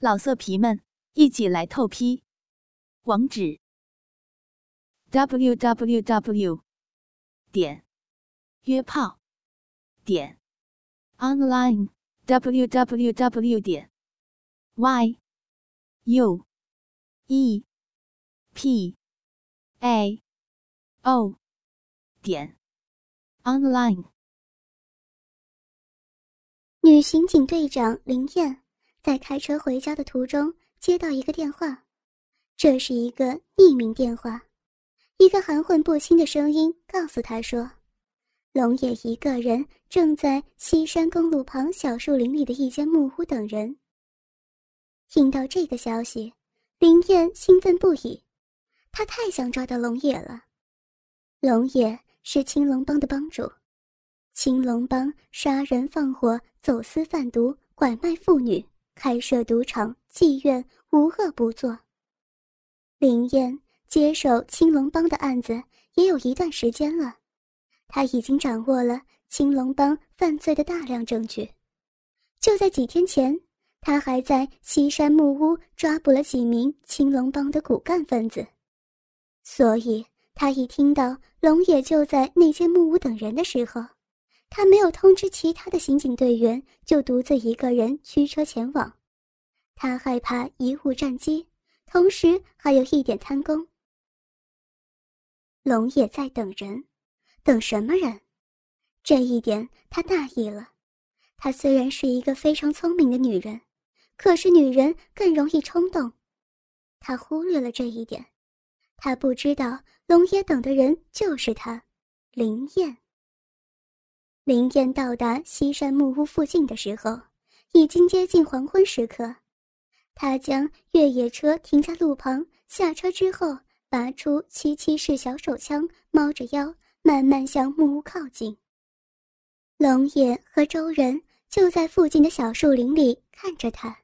老色皮们，一起来透批！网址：w w w 点约炮点 online w w w 点 y u e p a o 点 online。女刑警队长林燕。在开车回家的途中，接到一个电话，这是一个匿名电话，一个含混不清的声音告诉他说，龙野一个人正在西山公路旁小树林里的一间木屋等人。听到这个消息，林燕兴奋不已，她太想抓到龙野了。龙野是青龙帮的帮主，青龙帮杀人放火、走私贩毒、拐卖妇女。开设赌场、妓院，无恶不作。林燕接手青龙帮的案子也有一段时间了，他已经掌握了青龙帮犯罪的大量证据。就在几天前，他还在西山木屋抓捕了几名青龙帮的骨干分子。所以，他一听到龙野就在那间木屋等人的时候，他没有通知其他的刑警队员，就独自一个人驱车前往。他害怕贻误战机，同时还有一点贪功。龙也在等人，等什么人？这一点他大意了。她虽然是一个非常聪明的女人，可是女人更容易冲动。他忽略了这一点，他不知道龙也等的人就是他，林燕。林燕到达西山木屋附近的时候，已经接近黄昏时刻。他将越野车停在路旁，下车之后，拔出七七式小手枪，猫着腰，慢慢向木屋靠近。龙野和周人就在附近的小树林里看着他。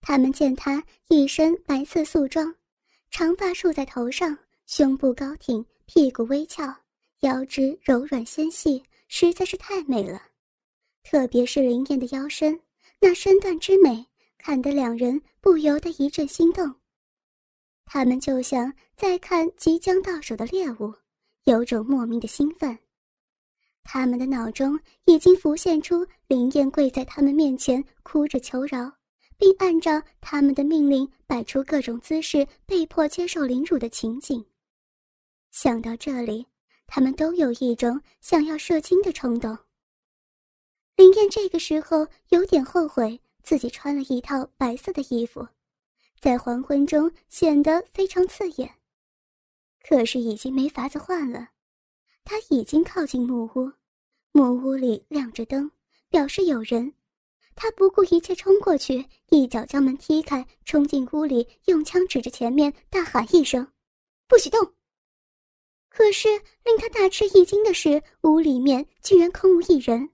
他们见他一身白色素装，长发束在头上，胸部高挺，屁股微翘，腰肢柔软纤细。实在是太美了，特别是林燕的腰身，那身段之美，看得两人不由得一阵心动。他们就像在看即将到手的猎物，有种莫名的兴奋。他们的脑中已经浮现出林燕跪在他们面前哭着求饶，并按照他们的命令摆出各种姿势，被迫接受凌辱的情景。想到这里。他们都有一种想要射精的冲动。林燕这个时候有点后悔自己穿了一套白色的衣服，在黄昏中显得非常刺眼。可是已经没法子换了。他已经靠近木屋，木屋里亮着灯，表示有人。他不顾一切冲过去，一脚将门踢开，冲进屋里，用枪指着前面，大喊一声：“不许动！”可是令他大吃一惊的是，屋里面竟然空无一人。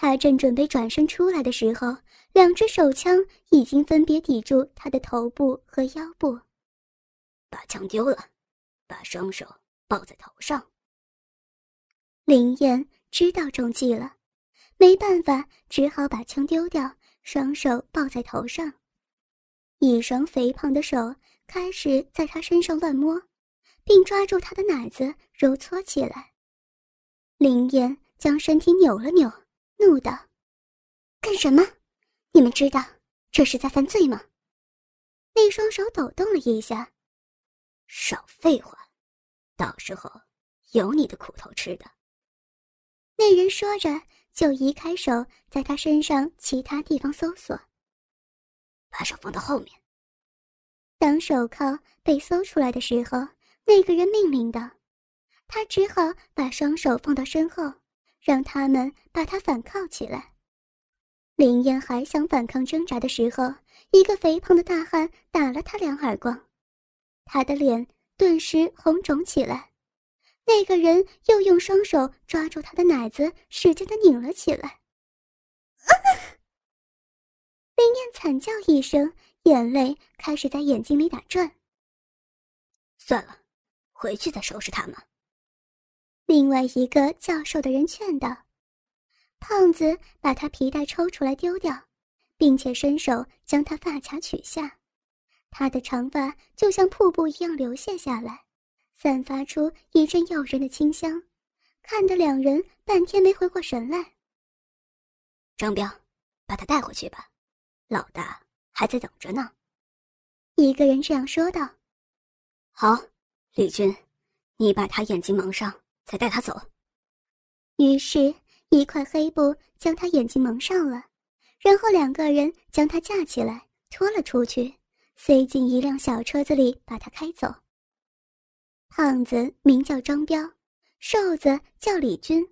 他正准备转身出来的时候，两只手枪已经分别抵住他的头部和腰部。把枪丢了，把双手抱在头上。林燕知道中计了，没办法，只好把枪丢掉，双手抱在头上。一双肥胖的手开始在他身上乱摸。并抓住他的奶子揉搓起来。林燕将身体扭了扭，怒道：“干什么？你们知道这是在犯罪吗？”那双手抖动了一下。少废话，到时候有你的苦头吃的。那人说着，就移开手，在他身上其他地方搜索。把手放到后面。当手铐被搜出来的时候。那个人命令的，他只好把双手放到身后，让他们把他反铐起来。林燕还想反抗挣扎的时候，一个肥胖的大汉打了他两耳光，他的脸顿时红肿起来。那个人又用双手抓住他的奶子，使劲的拧了起来。林燕惨叫一声，眼泪开始在眼睛里打转。算了。回去再收拾他们。另外一个较瘦的人劝道：“胖子，把他皮带抽出来丢掉，并且伸手将他发卡取下。他的长发就像瀑布一样流泻下来，散发出一阵诱人的清香，看得两人半天没回过神来。张彪，把他带回去吧，老大还在等着呢。一个人这样说道。好，李军，你把他眼睛蒙上，再带他走。于是，一块黑布将他眼睛蒙上了，然后两个人将他架起来，拖了出去，塞进一辆小车子里，把他开走。胖子名叫张彪，瘦子叫李军。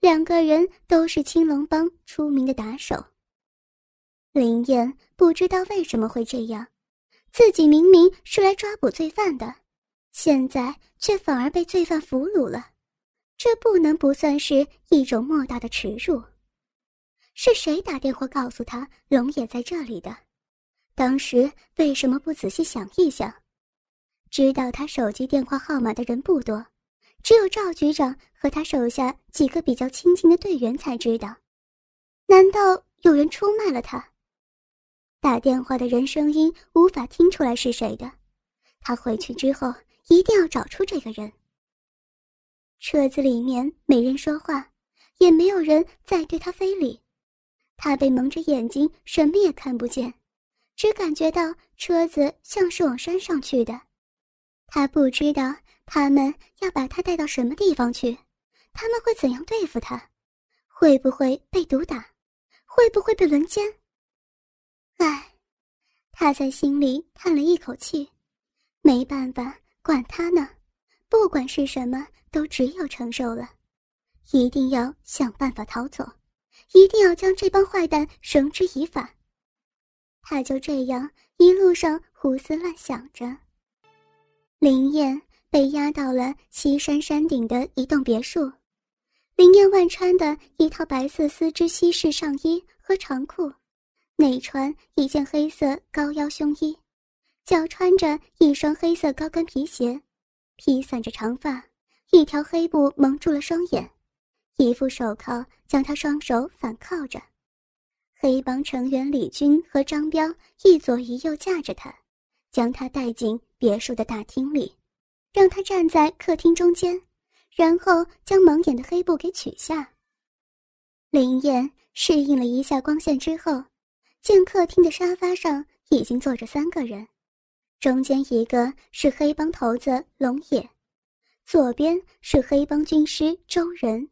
两个人都是青龙帮出名的打手。林燕不知道为什么会这样，自己明明是来抓捕罪犯的，现在却反而被罪犯俘虏了，这不能不算是一种莫大的耻辱。是谁打电话告诉他龙也在这里的？当时为什么不仔细想一想？知道他手机电话号码的人不多。只有赵局长和他手下几个比较亲近的队员才知道。难道有人出卖了他？打电话的人声音无法听出来是谁的。他回去之后一定要找出这个人。车子里面没人说话，也没有人再对他非礼。他被蒙着眼睛，什么也看不见，只感觉到车子像是往山上去的。他不知道。他们要把他带到什么地方去？他们会怎样对付他？会不会被毒打？会不会被轮奸？唉，他在心里叹了一口气。没办法，管他呢，不管是什么，都只有承受了。一定要想办法逃走，一定要将这帮坏蛋绳之以法。他就这样一路上胡思乱想着。林燕。被押到了西山山顶的一栋别墅，林燕万穿的一套白色丝织西式上衣和长裤，内穿一件黑色高腰胸衣，脚穿着一双黑色高跟皮鞋，披散着长发，一条黑布蒙住了双眼，一副手铐将他双手反铐着，黑帮成员李军和张彪一左一右架着他，将他带进别墅的大厅里。让他站在客厅中间，然后将蒙眼的黑布给取下。林燕适应了一下光线之后，见客厅的沙发上已经坐着三个人，中间一个是黑帮头子龙野，左边是黑帮军师周仁，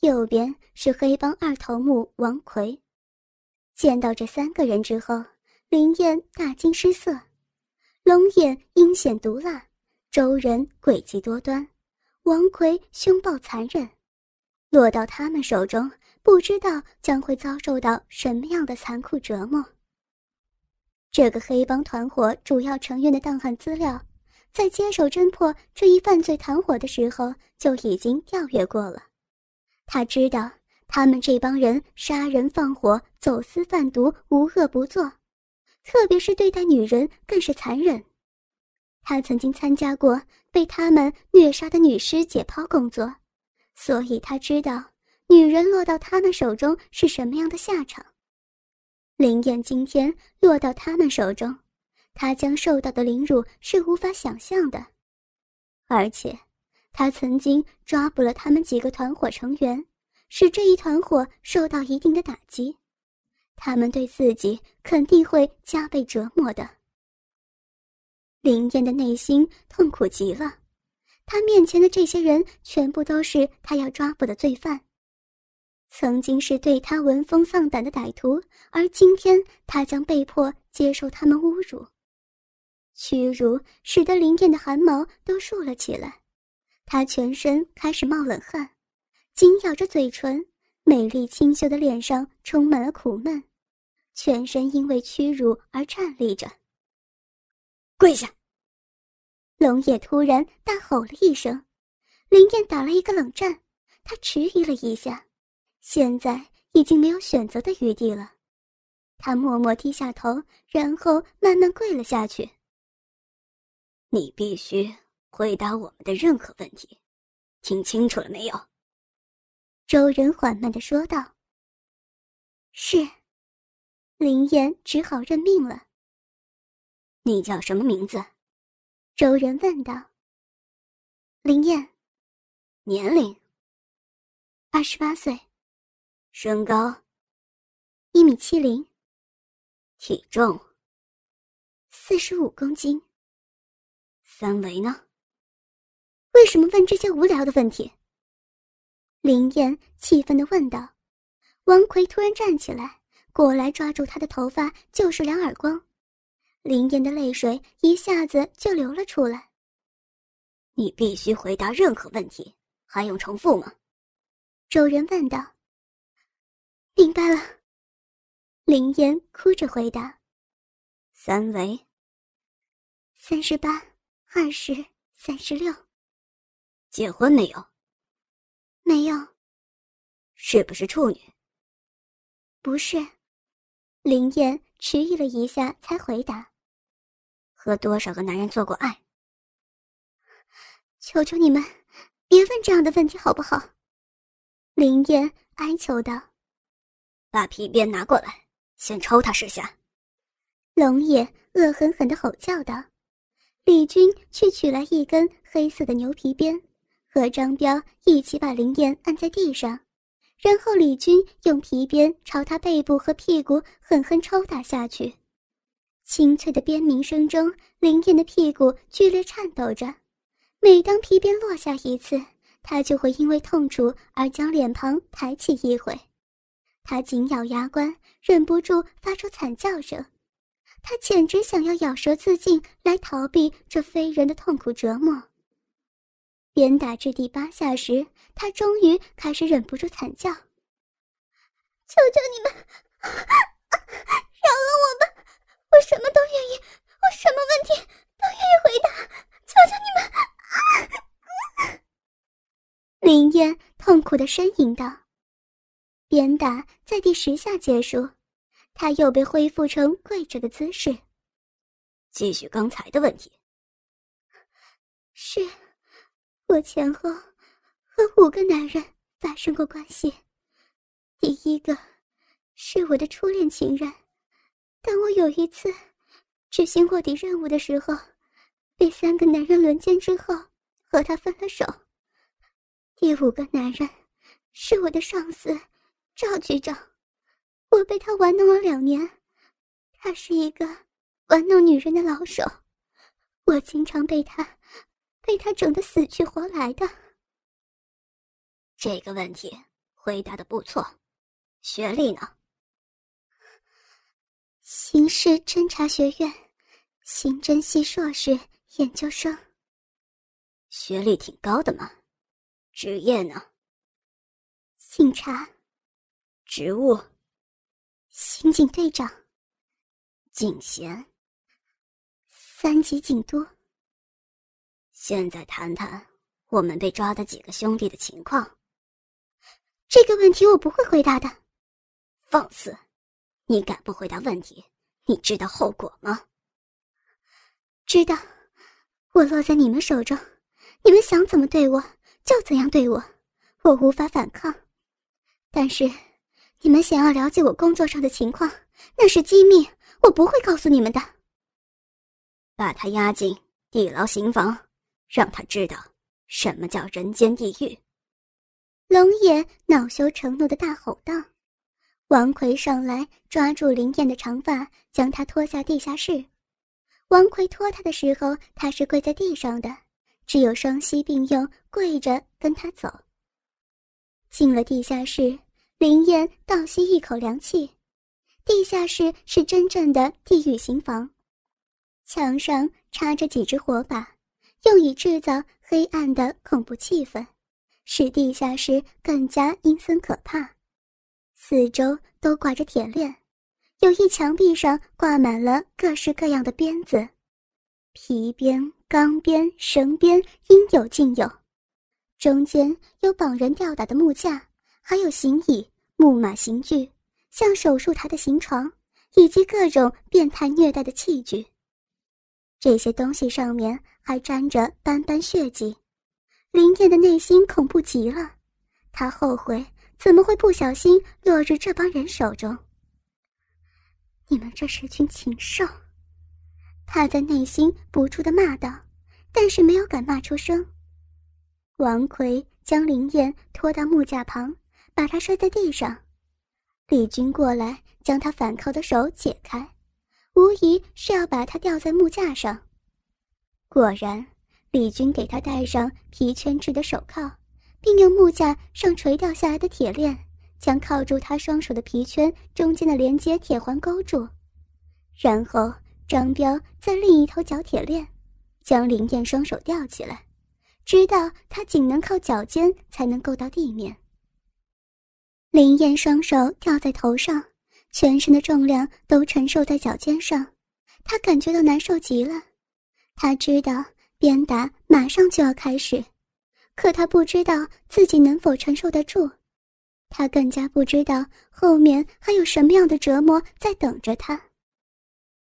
右边是黑帮二头目王奎。见到这三个人之后，林燕大惊失色，龙眼阴险毒辣。周仁诡计多端，王奎凶暴残忍，落到他们手中，不知道将会遭受到什么样的残酷折磨。这个黑帮团伙主要成员的档案资料，在接手侦破这一犯罪团伙的时候就已经调阅过了。他知道他们这帮人杀人放火、走私贩毒，无恶不作，特别是对待女人更是残忍。他曾经参加过被他们虐杀的女尸解剖工作，所以他知道女人落到他们手中是什么样的下场。林燕今天落到他们手中，他将受到的凌辱是无法想象的。而且，他曾经抓捕了他们几个团伙成员，使这一团伙受到一定的打击，他们对自己肯定会加倍折磨的。林燕的内心痛苦极了，他面前的这些人全部都是他要抓捕的罪犯，曾经是对他闻风丧胆的歹徒，而今天他将被迫接受他们侮辱、屈辱，使得林燕的汗毛都竖了起来，她全身开始冒冷汗，紧咬着嘴唇，美丽清秀的脸上充满了苦闷，全身因为屈辱而颤栗着。跪下！龙野突然大吼了一声，林燕打了一个冷战，他迟疑了一下，现在已经没有选择的余地了。他默默低下头，然后慢慢跪了下去。你必须回答我们的任何问题，听清楚了没有？周人缓慢的说道。是。林燕只好认命了。你叫什么名字？周人问道。林燕，年龄二十八岁，身高一米七零，体重四十五公斤。三围呢？为什么问这些无聊的问题？林燕气愤的问道。王奎突然站起来，过来抓住他的头发，就是两耳光。林燕的泪水一下子就流了出来。你必须回答任何问题，还用重复吗？周人问道。明白了。林燕哭着回答。三围。三十八、二十、三十六。结婚没有？没有。是不是处女？不是。林燕迟疑了一下，才回答。和多少个男人做过爱？求求你们，别问这样的问题好不好？林燕哀求道。把皮鞭拿过来，先抽他十下。龙野恶狠狠的吼叫道。李军去取来一根黑色的牛皮鞭，和张彪一起把林燕按在地上，然后李军用皮鞭朝他背部和屁股狠狠抽打下去。清脆的鞭鸣声中，林燕的屁股剧烈颤抖着。每当皮鞭落下一次，她就会因为痛楚而将脸庞抬起一回。她紧咬牙关，忍不住发出惨叫声。他简直想要咬舌自尽，来逃避这非人的痛苦折磨。鞭打至第八下时，他终于开始忍不住惨叫：“求求你们，饶了我吧！”我什么都愿意，我什么问题都愿意回答，求求你们！林燕痛苦的呻吟道。鞭打在第十下结束，他又被恢复成跪着的姿势。继续刚才的问题。是，我前后和五个男人发生过关系，第一个是我的初恋情人。当我有一次执行卧底任务的时候，被三个男人轮奸之后，和他分了手。第五个男人是我的上司赵局长，我被他玩弄了两年。他是一个玩弄女人的老手，我经常被他被他整得死去活来的。这个问题回答的不错，学历呢？刑事侦查学院，刑侦系硕士研究生。学历挺高的嘛，职业呢？警察。职务？刑警队长。警衔？三级警督。现在谈谈我们被抓的几个兄弟的情况。这个问题我不会回答的。放肆！你敢不回答问题？你知道后果吗？知道，我落在你们手中，你们想怎么对我就怎样对我，我无法反抗。但是，你们想要了解我工作上的情况，那是机密，我不会告诉你们的。把他押进地牢刑房，让他知道什么叫人间地狱。龙爷恼羞成怒的大吼道。王奎上来抓住林燕的长发，将她拖下地下室。王奎拖她的时候，她是跪在地上的，只有双膝并用，跪着跟他走。进了地下室，林燕倒吸一口凉气。地下室是真正的地狱刑房，墙上插着几只火把，用以制造黑暗的恐怖气氛，使地下室更加阴森可怕。四周都挂着铁链，有一墙壁上挂满了各式各样的鞭子，皮鞭、钢鞭、绳鞭应有尽有。中间有绑人吊打的木架，还有刑椅、木马刑具，像手术台的刑床，以及各种变态虐待的器具。这些东西上面还沾着斑斑血迹。林燕的内心恐怖极了，她后悔。怎么会不小心落入这帮人手中？你们这是群禽兽！他在内心不住的骂道，但是没有敢骂出声。王奎将林燕拖到木架旁，把他摔在地上。李军过来，将他反铐的手解开，无疑是要把他吊在木架上。果然，李军给他戴上皮圈制的手铐，并用木架上垂掉下来的铁链。将靠住他双手的皮圈中间的连接铁环勾住，然后张彪在另一头绞铁链，将林燕双手吊起来，直到他仅能靠脚尖才能够到地面。林燕双手吊在头上，全身的重量都承受在脚尖上，她感觉到难受极了。他知道鞭打马上就要开始，可他不知道自己能否承受得住。他更加不知道后面还有什么样的折磨在等着他。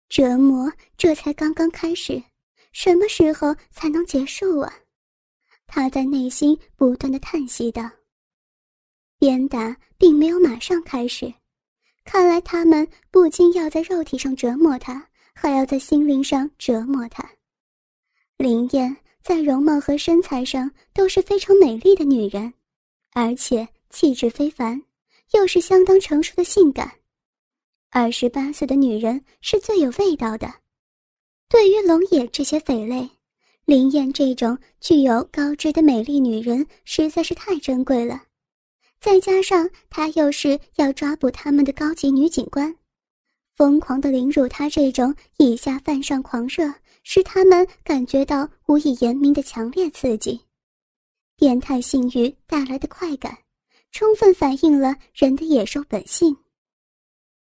折磨这才刚刚开始，什么时候才能结束啊？他在内心不断的叹息道。鞭打并没有马上开始，看来他们不仅要在肉体上折磨他，还要在心灵上折磨他。林燕在容貌和身材上都是非常美丽的女人，而且。气质非凡，又是相当成熟的性感。二十八岁的女人是最有味道的。对于龙野这些匪类，林燕这种具有高知的美丽女人实在是太珍贵了。再加上他又是要抓捕他们的高级女警官，疯狂的凌辱她这种以下犯上狂热，使他们感觉到无以言明的强烈刺激，变态性欲带来的快感。充分反映了人的野兽本性。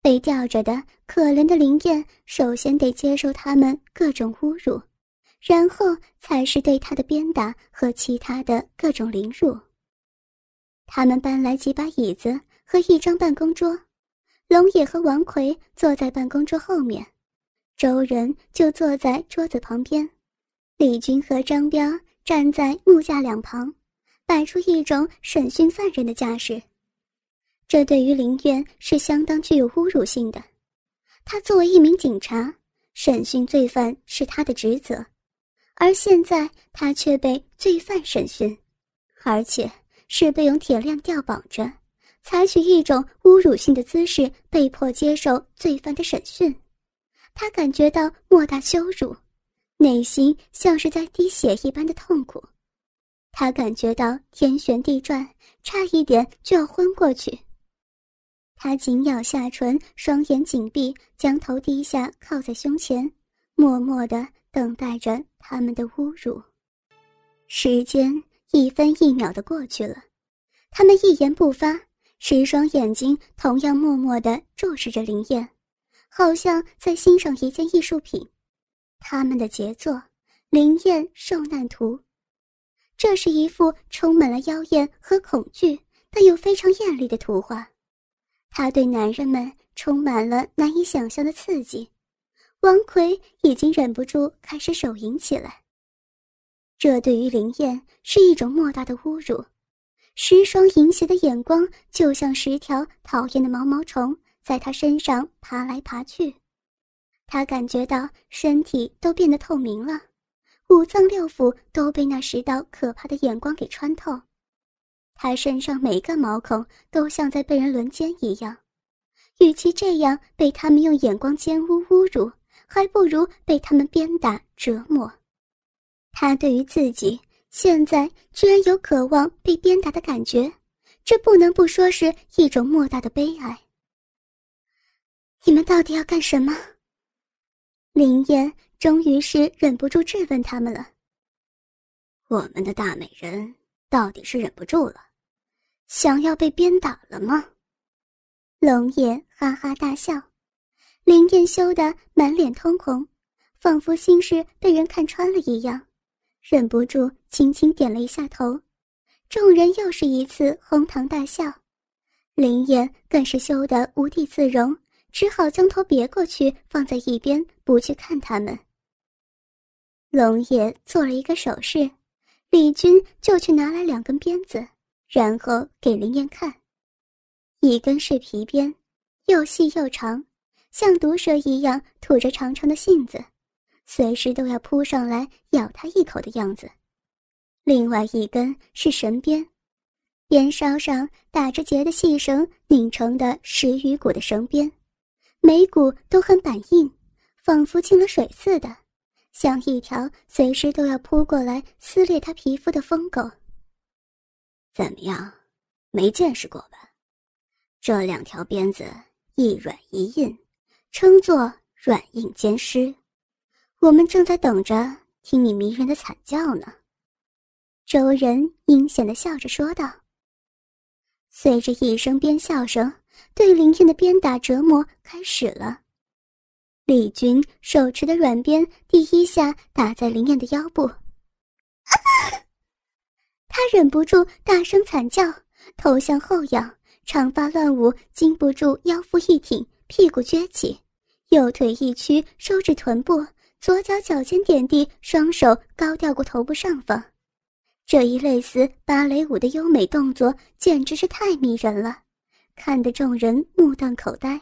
被吊着的可怜的林燕，首先得接受他们各种侮辱，然后才是对他的鞭打和其他的各种凌辱。他们搬来几把椅子和一张办公桌，龙野和王奎坐在办公桌后面，周人就坐在桌子旁边，李军和张彪站在木架两旁。摆出一种审讯犯人的架势，这对于林渊是相当具有侮辱性的。他作为一名警察，审讯罪犯是他的职责，而现在他却被罪犯审讯，而且是被用铁链吊绑着，采取一种侮辱性的姿势，被迫接受罪犯的审讯。他感觉到莫大羞辱，内心像是在滴血一般的痛苦。他感觉到天旋地转，差一点就要昏过去。他紧咬下唇，双眼紧闭，将头低下，靠在胸前，默默的等待着他们的侮辱。时间一分一秒的过去了，他们一言不发，十双眼睛同样默默的注视着林燕，好像在欣赏一件艺术品。他们的杰作《林燕受难图》。这是一幅充满了妖艳和恐惧，但又非常艳丽的图画。它对男人们充满了难以想象的刺激。王奎已经忍不住开始手淫起来。这对于林燕是一种莫大的侮辱。十双淫邪的眼光就像十条讨厌的毛毛虫，在他身上爬来爬去。他感觉到身体都变得透明了。五脏六腑都被那十道可怕的眼光给穿透，他身上每个毛孔都像在被人轮奸一样。与其这样被他们用眼光奸污侮辱，还不如被他们鞭打折磨。他对于自己现在居然有渴望被鞭打的感觉，这不能不说是一种莫大的悲哀。你们到底要干什么？林燕。终于是忍不住质问他们了。我们的大美人到底是忍不住了，想要被鞭打了吗？龙爷哈哈大笑，林燕羞得满脸通红，仿佛心事被人看穿了一样，忍不住轻轻点了一下头。众人又是一次哄堂大笑，林燕更是羞得无地自容，只好将头别过去，放在一边，不去看他们。龙爷做了一个手势，李军就去拿来两根鞭子，然后给林燕看。一根是皮鞭，又细又长，像毒蛇一样吐着长长的信子，随时都要扑上来咬他一口的样子。另外一根是绳鞭，鞭梢上打着结的细绳拧成的十余股的绳鞭，每股都很板硬，仿佛进了水似的，像一条随时都要扑过来撕裂他皮肤的疯狗。怎么样，没见识过吧？这两条鞭子一软一硬，称作软硬兼施。我们正在等着听你迷人的惨叫呢。周人阴险的笑着说道。随着一声鞭笑声，对林燕的鞭打折磨开始了。李军手持的软鞭第一下打在林燕的腰部，他忍不住大声惨叫，头向后仰，长发乱舞，禁不住腰腹一挺，屁股撅起，右腿一屈，收至臀部，左脚脚尖点地，双手高吊过头部上方。这一类似芭蕾舞的优美动作，简直是太迷人了，看得众人目瞪口呆。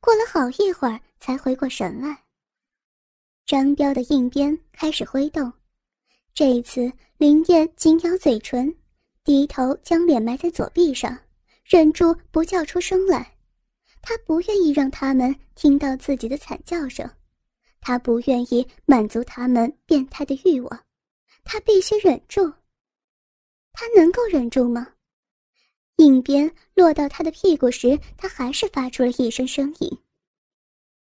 过了好一会儿，才回过神来。张彪的硬鞭开始挥动，这一次林燕紧咬嘴唇，低头将脸埋在左臂上，忍住不叫出声来。他不愿意让他们听到自己的惨叫声，他不愿意满足他们变态的欲望，他必须忍住。他能够忍住吗？硬鞭落到他的屁股时，他还是发出了一声声音。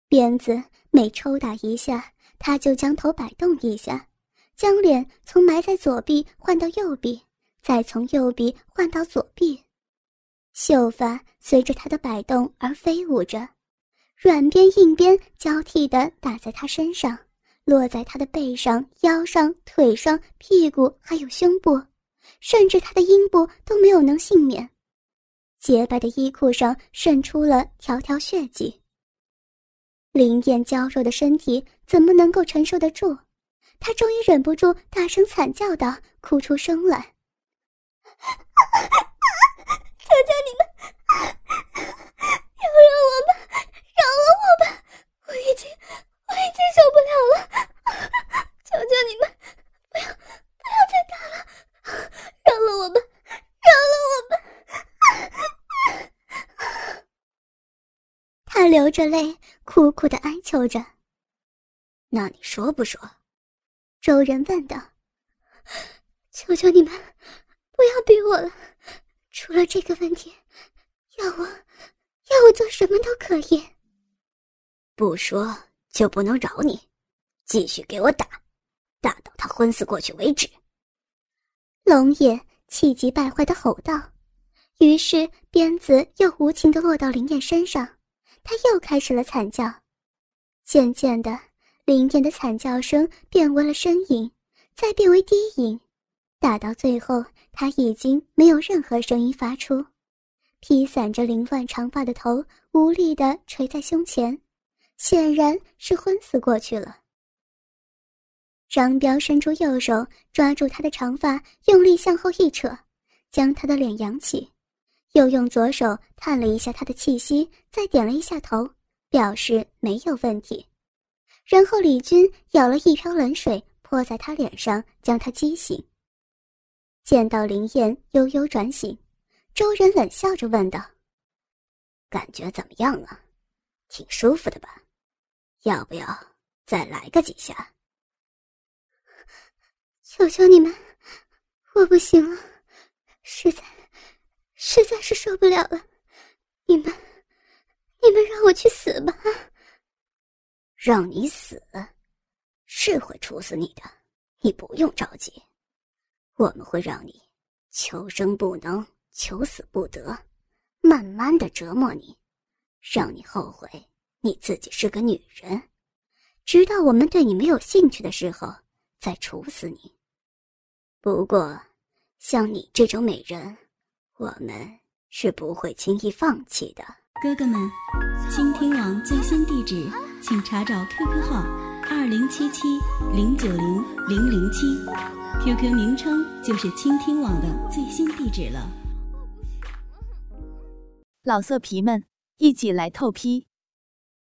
鞭子每抽打一下，他就将头摆动一下，将脸从埋在左臂换到右臂，再从右臂换到左臂。秀发随着他的摆动而飞舞着，软鞭硬鞭交替的打在他身上，落在他的背上、腰上、腿上、屁股还有胸部。甚至他的阴部都没有能幸免，洁白的衣裤上渗出了条条血迹。林燕娇弱的身体怎么能够承受得住？她终于忍不住大声惨叫道，哭出声来：“ 求求你们，饶饶我吧，饶了我吧！我已经，我已经受不了了！求求你们，不要，不要再打了！”饶了我吧，饶了我吧！他流着泪，苦苦的哀求着。那你说不说？周人问道。求求你们，不要逼我了。除了这个问题，要我，要我做什么都可以。不说就不能饶你，继续给我打，打到他昏死过去为止。龙爷气急败坏的吼道，于是鞭子又无情的落到林燕身上，他又开始了惨叫。渐渐的，林燕的惨叫声变为了呻吟，再变为低吟，打到最后，他已经没有任何声音发出，披散着凌乱长发的头无力的垂在胸前，显然是昏死过去了。张彪伸出右手抓住他的长发，用力向后一扯，将他的脸扬起，又用左手探了一下他的气息，再点了一下头，表示没有问题。然后李军舀了一瓢冷水泼在他脸上，将他激醒。见到林燕悠悠转醒，周人冷笑着问道：“感觉怎么样啊？挺舒服的吧？要不要再来个几下？”求求你们，我不行了，实在，实在是受不了了。你们，你们让我去死吧！让你死，是会处死你的，你不用着急。我们会让你求生不能，求死不得，慢慢的折磨你，让你后悔你自己是个女人，直到我们对你没有兴趣的时候，再处死你。不过，像你这种美人，我们是不会轻易放弃的。哥哥们，倾听网最新地址，请查找 QQ 号二零七七零九零零零七，QQ 名称就是倾听网的最新地址了。老色皮们，一起来透批！